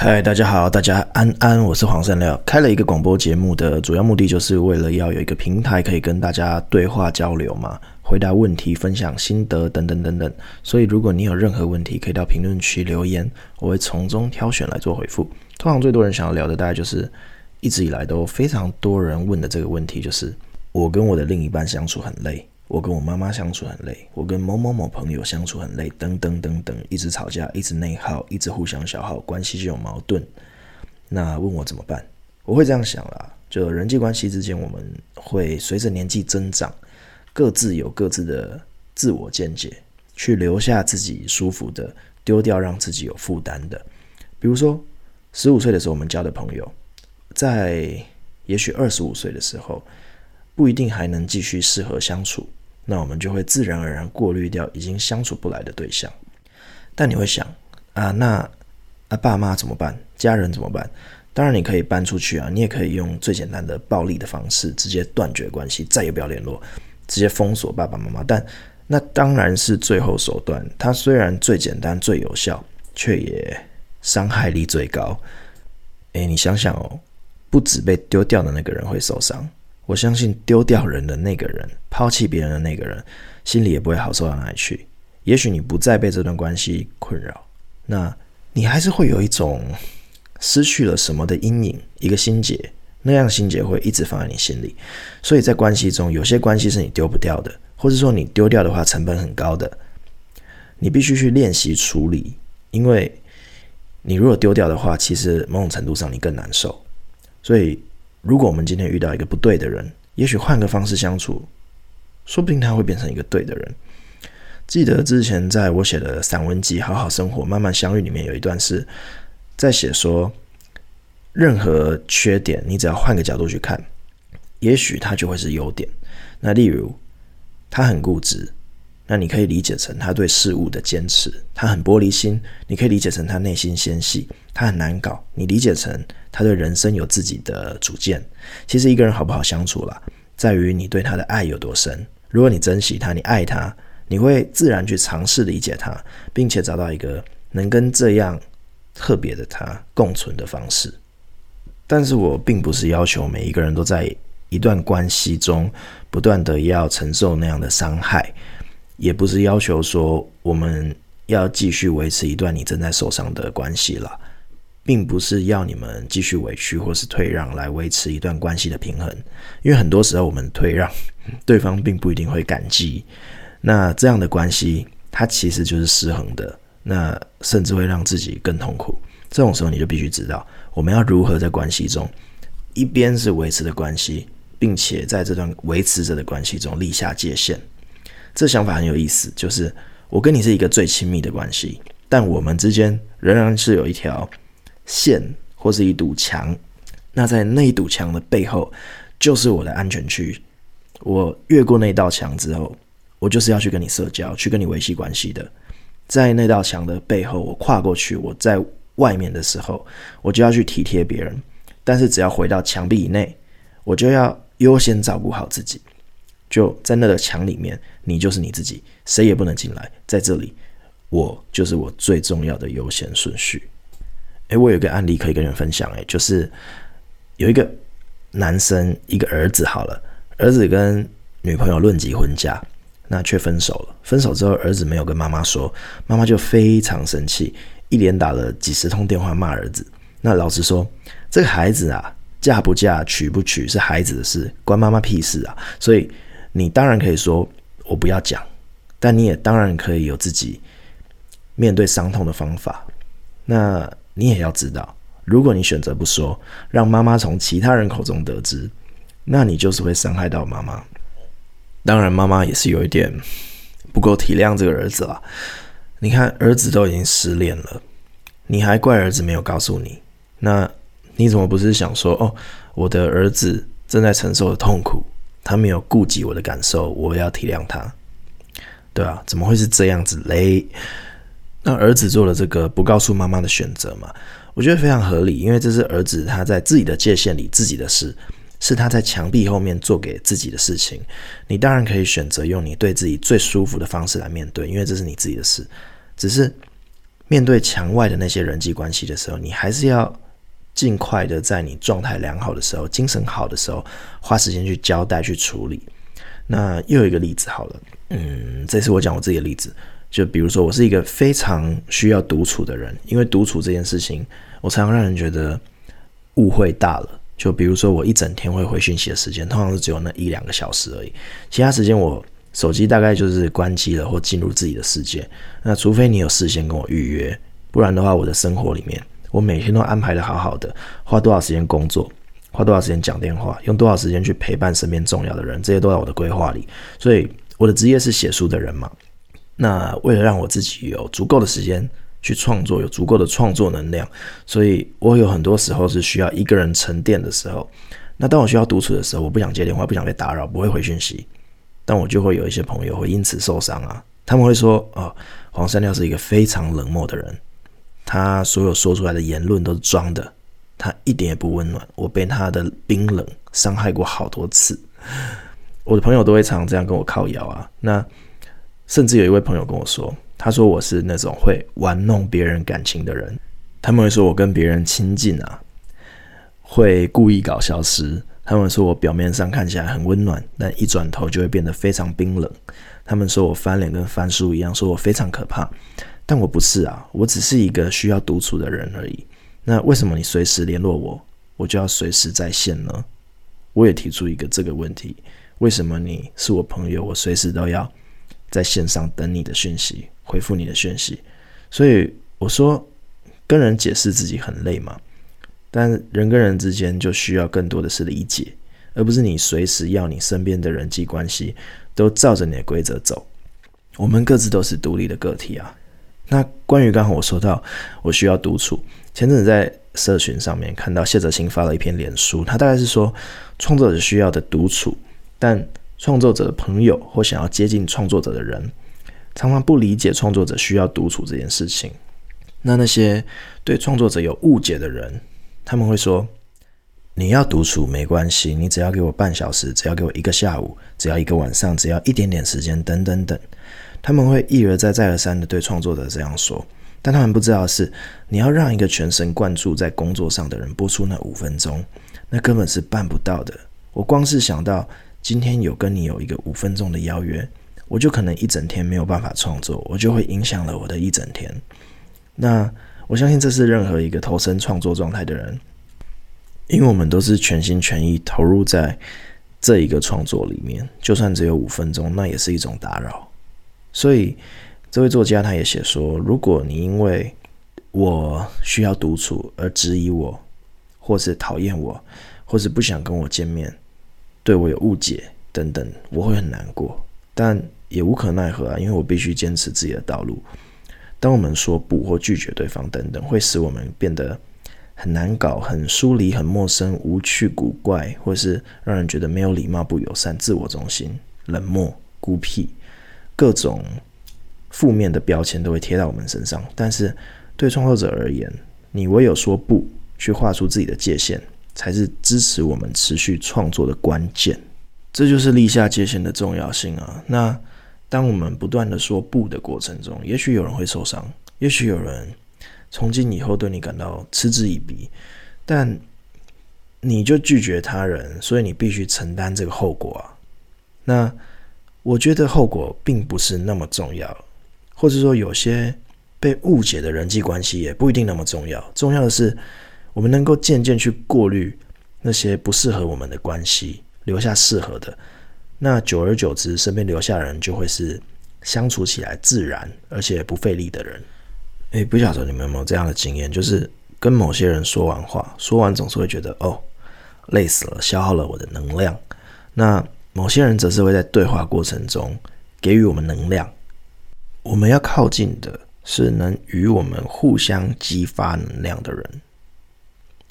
嗨，大家好，大家安安，我是黄善料。开了一个广播节目的主要目的，就是为了要有一个平台可以跟大家对话交流嘛，回答问题、分享心得等等等等。所以，如果你有任何问题，可以到评论区留言，我会从中挑选来做回复。通常最多人想要聊的，大概就是一直以来都非常多人问的这个问题，就是我跟我的另一半相处很累。我跟我妈妈相处很累，我跟某某某朋友相处很累，等等等等，一直吵架，一直内耗，一直互相消耗，关系就有矛盾。那问我怎么办？我会这样想啦，就人际关系之间，我们会随着年纪增长，各自有各自的自我见解，去留下自己舒服的，丢掉让自己有负担的。比如说，十五岁的时候我们交的朋友，在也许二十五岁的时候，不一定还能继续适合相处。那我们就会自然而然过滤掉已经相处不来的对象，但你会想啊，那啊爸妈怎么办？家人怎么办？当然你可以搬出去啊，你也可以用最简单的暴力的方式直接断绝关系，再也不要联络，直接封锁爸爸妈妈。但那当然是最后手段，它虽然最简单最有效，却也伤害力最高。诶，你想想哦，不止被丢掉的那个人会受伤。我相信丢掉人的那个人，抛弃别人的那个人，心里也不会好受到哪里去。也许你不再被这段关系困扰，那你还是会有一种失去了什么的阴影，一个心结，那样心结会一直放在你心里。所以在关系中，有些关系是你丢不掉的，或者说你丢掉的话成本很高的，你必须去练习处理。因为你如果丢掉的话，其实某种程度上你更难受。所以。如果我们今天遇到一个不对的人，也许换个方式相处，说不定他会变成一个对的人。记得之前在我写的散文集《好好生活，慢慢相遇》里面有一段是在写说，任何缺点你只要换个角度去看，也许它就会是优点。那例如他很固执。那你可以理解成他对事物的坚持，他很玻璃心；你可以理解成他内心纤细，他很难搞。你理解成他对人生有自己的主见。其实一个人好不好相处啦，在于你对他的爱有多深。如果你珍惜他，你爱他，你会自然去尝试理解他，并且找到一个能跟这样特别的他共存的方式。但是我并不是要求每一个人都在一段关系中不断的要承受那样的伤害。也不是要求说我们要继续维持一段你正在受伤的关系了，并不是要你们继续委屈或是退让来维持一段关系的平衡，因为很多时候我们退让，对方并不一定会感激。那这样的关系，它其实就是失衡的，那甚至会让自己更痛苦。这种时候，你就必须知道我们要如何在关系中，一边是维持的关系，并且在这段维持着的关系中立下界限。这想法很有意思，就是我跟你是一个最亲密的关系，但我们之间仍然是有一条线或是一堵墙。那在那一堵墙的背后，就是我的安全区。我越过那道墙之后，我就是要去跟你社交，去跟你维系关系的。在那道墙的背后，我跨过去，我在外面的时候，我就要去体贴别人。但是只要回到墙壁以内，我就要优先照顾好自己。就在那个墙里面，你就是你自己，谁也不能进来。在这里，我就是我最重要的优先顺序。诶，我有一个案例可以跟你们分享，诶，就是有一个男生，一个儿子，好了，儿子跟女朋友论及婚嫁，那却分手了。分手之后，儿子没有跟妈妈说，妈妈就非常生气，一连打了几十通电话骂儿子。那老实说，这个孩子啊，嫁不嫁，娶不娶，是孩子的事，关妈妈屁事啊。所以。你当然可以说我不要讲，但你也当然可以有自己面对伤痛的方法。那你也要知道，如果你选择不说，让妈妈从其他人口中得知，那你就是会伤害到妈妈。当然，妈妈也是有一点不够体谅这个儿子了。你看，儿子都已经失恋了，你还怪儿子没有告诉你？那你怎么不是想说，哦，我的儿子正在承受的痛苦？他没有顾及我的感受，我要体谅他，对啊，怎么会是这样子嘞？那儿子做了这个不告诉妈妈的选择嘛？我觉得非常合理，因为这是儿子他在自己的界限里自己的事，是他在墙壁后面做给自己的事情。你当然可以选择用你对自己最舒服的方式来面对，因为这是你自己的事。只是面对墙外的那些人际关系的时候，你还是要尽快的在你状态良好的时候、精神好的时候，花时间去交代、去处理。那又有一个例子好了，嗯，这次我讲我自己的例子，就比如说我是一个非常需要独处的人，因为独处这件事情，我常常让人觉得误会大了。就比如说我一整天会回讯息的时间，通常是只有那一两个小时而已，其他时间我手机大概就是关机了或进入自己的世界。那除非你有事先跟我预约，不然的话，我的生活里面我每天都安排得好好的，花多少时间工作。花多少时间讲电话，用多少时间去陪伴身边重要的人，这些都在我的规划里。所以我的职业是写书的人嘛。那为了让我自己有足够的时间去创作，有足够的创作能量，所以我有很多时候是需要一个人沉淀的时候。那当我需要独处的时候，我不想接电话，不想被打扰，不会回讯息，但我就会有一些朋友会因此受伤啊。他们会说：“哦，黄山料是一个非常冷漠的人，他所有说出来的言论都是装的。”他一点也不温暖，我被他的冰冷伤害过好多次。我的朋友都会常常这样跟我靠腰啊。那甚至有一位朋友跟我说，他说我是那种会玩弄别人感情的人。他们会说我跟别人亲近啊，会故意搞消失。他们说我表面上看起来很温暖，但一转头就会变得非常冰冷。他们说我翻脸跟翻书一样，说我非常可怕。但我不是啊，我只是一个需要独处的人而已。那为什么你随时联络我，我就要随时在线呢？我也提出一个这个问题：为什么你是我朋友，我随时都要在线上等你的讯息，回复你的讯息？所以我说，跟人解释自己很累嘛，但人跟人之间就需要更多的是理解，而不是你随时要你身边的人际关系都照着你的规则走。我们各自都是独立的个体啊。那关于刚刚我说到，我需要独处。前阵子在社群上面看到谢哲新发了一篇脸书，他大概是说，创作者需要的独处，但创作者的朋友或想要接近创作者的人，常常不理解创作者需要独处这件事情。那那些对创作者有误解的人，他们会说，你要独处没关系，你只要给我半小时，只要给我一个下午，只要一个晚上，只要一点点时间，等等等。他们会一而再再而三的对创作者这样说。但他们不知道的是，你要让一个全神贯注在工作上的人播出那五分钟，那根本是办不到的。我光是想到今天有跟你有一个五分钟的邀约，我就可能一整天没有办法创作，我就会影响了我的一整天。那我相信这是任何一个投身创作状态的人，因为我们都是全心全意投入在这一个创作里面，就算只有五分钟，那也是一种打扰。所以。这位作家他也写说，如果你因为我需要独处而质疑我，或是讨厌我，或是不想跟我见面，对我有误解等等，我会很难过，但也无可奈何啊，因为我必须坚持自己的道路。当我们说不或拒绝对方等等，会使我们变得很难搞、很疏离、很陌生、无趣、古怪，或是让人觉得没有礼貌、不友善、自我中心、冷漠、孤僻，各种。负面的标签都会贴到我们身上，但是对创作者而言，你唯有说不，去画出自己的界限，才是支持我们持续创作的关键。这就是立下界限的重要性啊！那当我们不断的说不的过程中，也许有人会受伤，也许有人从今以后对你感到嗤之以鼻，但你就拒绝他人，所以你必须承担这个后果啊！那我觉得后果并不是那么重要。或者说，有些被误解的人际关系也不一定那么重要。重要的是，我们能够渐渐去过滤那些不适合我们的关系，留下适合的。那久而久之，身边留下的人就会是相处起来自然而且不费力的人。诶，不晓得你们有没有这样的经验？就是跟某些人说完话，说完总是会觉得哦，累死了，消耗了我的能量。那某些人则是会在对话过程中给予我们能量。我们要靠近的是能与我们互相激发能量的人，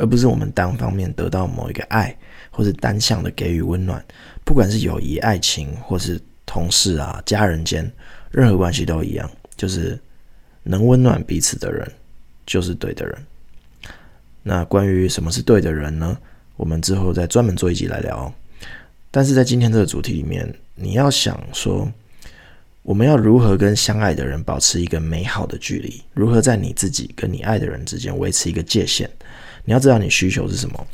而不是我们单方面得到某一个爱，或是单向的给予温暖。不管是友谊、爱情，或是同事啊、家人间，任何关系都一样，就是能温暖彼此的人，就是对的人。那关于什么是对的人呢？我们之后再专门做一集来聊。但是在今天这个主题里面，你要想说。我们要如何跟相爱的人保持一个美好的距离？如何在你自己跟你爱的人之间维持一个界限？你要知道你需求是什么，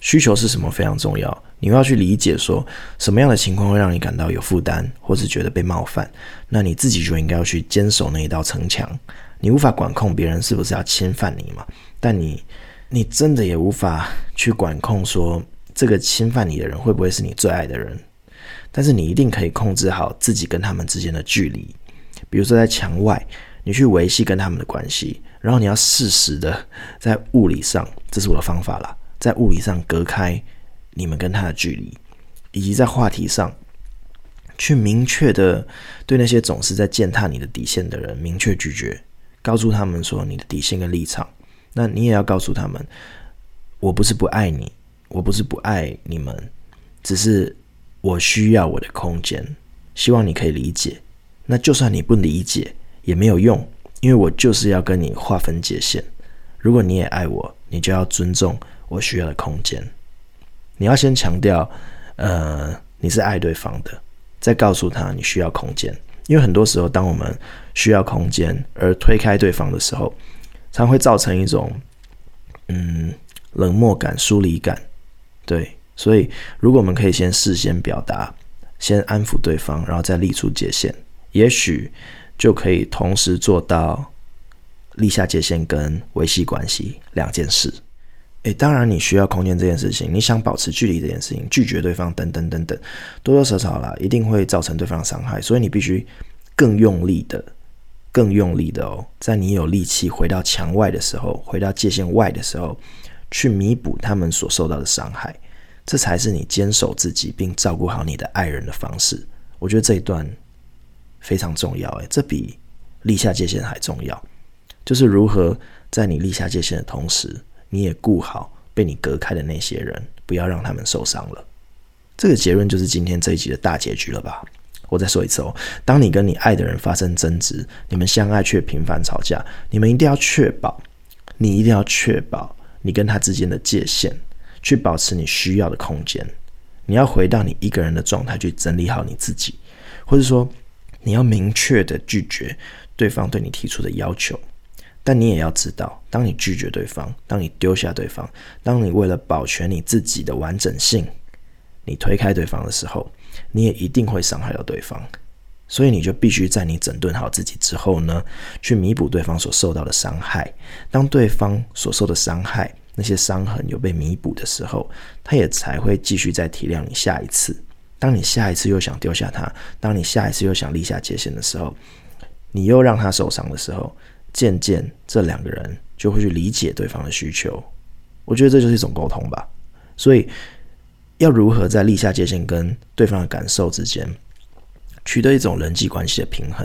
需求是什么非常重要。你要去理解说什么样的情况会让你感到有负担，或是觉得被冒犯，那你自己就应该要去坚守那一道城墙。你无法管控别人是不是要侵犯你嘛？但你，你真的也无法去管控说这个侵犯你的人会不会是你最爱的人。但是你一定可以控制好自己跟他们之间的距离，比如说在墙外，你去维系跟他们的关系，然后你要适时的 在物理上，这是我的方法啦，在物理上隔开你们跟他的距离，以及在话题上，去明确的对那些总是在践踏你的底线的人明确拒绝，告诉他们说你的底线跟立场，那你也要告诉他们，我不是不爱你，我不是不爱你们，只是。我需要我的空间，希望你可以理解。那就算你不理解也没有用，因为我就是要跟你划分界限。如果你也爱我，你就要尊重我需要的空间。你要先强调，呃，你是爱对方的，再告诉他你需要空间。因为很多时候，当我们需要空间而推开对方的时候，常会造成一种嗯冷漠感、疏离感，对。所以，如果我们可以先事先表达，先安抚对方，然后再立出界限，也许就可以同时做到立下界限跟维系关系两件事。诶，当然你需要空间这件事情，你想保持距离这件事情，拒绝对方等等等等，多多少少啦，一定会造成对方的伤害。所以你必须更用力的、更用力的哦，在你有力气回到墙外的时候，回到界限外的时候，去弥补他们所受到的伤害。这才是你坚守自己并照顾好你的爱人的方式。我觉得这一段非常重要，诶，这比立下界限还重要。就是如何在你立下界限的同时，你也顾好被你隔开的那些人，不要让他们受伤了。这个结论就是今天这一集的大结局了吧？我再说一次哦，当你跟你爱的人发生争执，你们相爱却频繁吵架，你们一定要确保，你一定要确保你跟他之间的界限。去保持你需要的空间，你要回到你一个人的状态去整理好你自己，或者说你要明确的拒绝对方对你提出的要求，但你也要知道，当你拒绝对方，当你丢下对方，当你为了保全你自己的完整性，你推开对方的时候，你也一定会伤害到对方，所以你就必须在你整顿好自己之后呢，去弥补对方所受到的伤害，当对方所受的伤害。那些伤痕有被弥补的时候，他也才会继续再体谅你下一次。当你下一次又想丢下他，当你下一次又想立下界限的时候，你又让他受伤的时候，渐渐这两个人就会去理解对方的需求。我觉得这就是一种沟通吧。所以，要如何在立下界限跟对方的感受之间取得一种人际关系的平衡，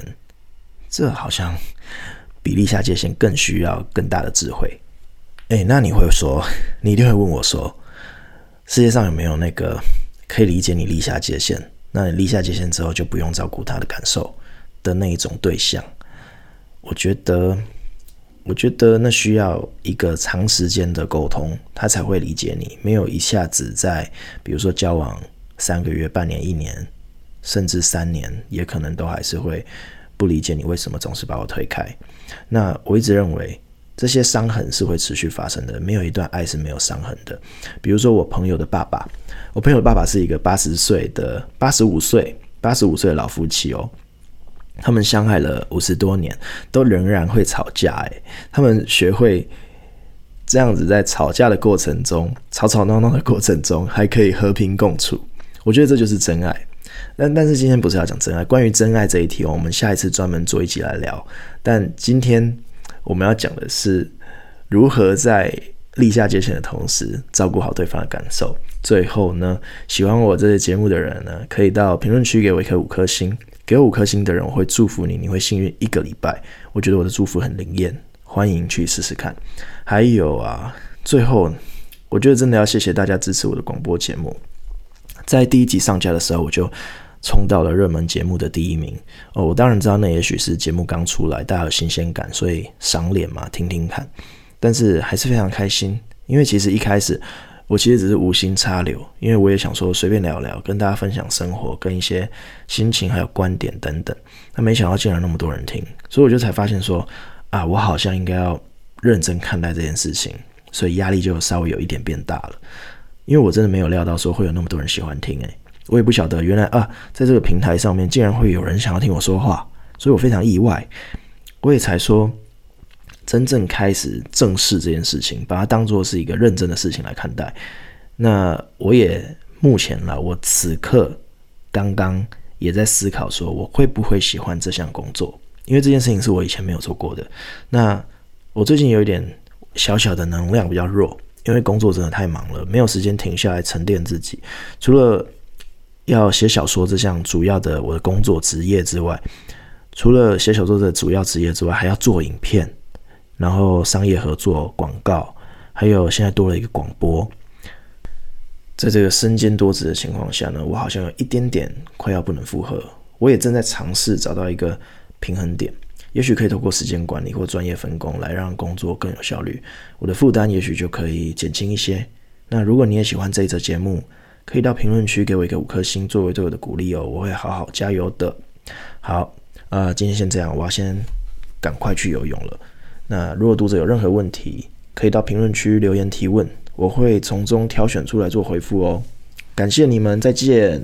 这好像比立下界限更需要更大的智慧。诶，那你会说，你一定会问我说，世界上有没有那个可以理解你立下界限，那你立下界限之后就不用照顾他的感受的那一种对象？我觉得，我觉得那需要一个长时间的沟通，他才会理解你。没有一下子在，比如说交往三个月、半年、一年，甚至三年，也可能都还是会不理解你为什么总是把我推开。那我一直认为。这些伤痕是会持续发生的，没有一段爱是没有伤痕的。比如说我朋友的爸爸，我朋友的爸爸是一个八十岁的八十五岁八十五岁的老夫妻哦，他们相爱了五十多年，都仍然会吵架。诶，他们学会这样子在吵架的过程中，吵吵闹闹的过程中，还可以和平共处。我觉得这就是真爱。但但是今天不是要讲真爱，关于真爱这一题，我们下一次专门做一集来聊。但今天。我们要讲的是如何在立下界限的同时照顾好对方的感受。最后呢，喜欢我这个节目的人呢，可以到评论区给我一颗五颗星。给我五颗星的人，我会祝福你，你会幸运一个礼拜。我觉得我的祝福很灵验，欢迎去试试看。还有啊，最后我觉得真的要谢谢大家支持我的广播节目。在第一集上架的时候，我就。冲到了热门节目的第一名哦！我当然知道，那也许是节目刚出来，大家有新鲜感，所以赏脸嘛，听听看。但是还是非常开心，因为其实一开始我其实只是无心插柳，因为我也想说随便聊聊，跟大家分享生活，跟一些心情还有观点等等。那没想到竟然那么多人听，所以我就才发现说啊，我好像应该要认真看待这件事情，所以压力就稍微有一点变大了。因为我真的没有料到说会有那么多人喜欢听，诶，我也不晓得原来啊，在这个平台上面竟然会有人想要听我说话，所以我非常意外。我也才说。真正开始正视这件事情，把它当做是一个认真的事情来看待。那我也目前了，我此刻刚刚也在思考，说我会不会喜欢这项工作？因为这件事情是我以前没有做过的。那我最近有一点小小的能量比较弱，因为工作真的太忙了，没有时间停下来沉淀自己。除了要写小说这项主要的我的工作职业之外，除了写小说的主要职业之外，还要做影片。然后商业合作、广告，还有现在多了一个广播，在这个身兼多职的情况下呢，我好像有一点点快要不能负荷。我也正在尝试找到一个平衡点，也许可以透过时间管理或专业分工来让工作更有效率，我的负担也许就可以减轻一些。那如果你也喜欢这一则节目，可以到评论区给我一个五颗星作为对我的鼓励哦，我会好好加油的。好，呃，今天先这样，我要先赶快去游泳了。那如果读者有任何问题，可以到评论区留言提问，我会从中挑选出来做回复哦。感谢你们，再见。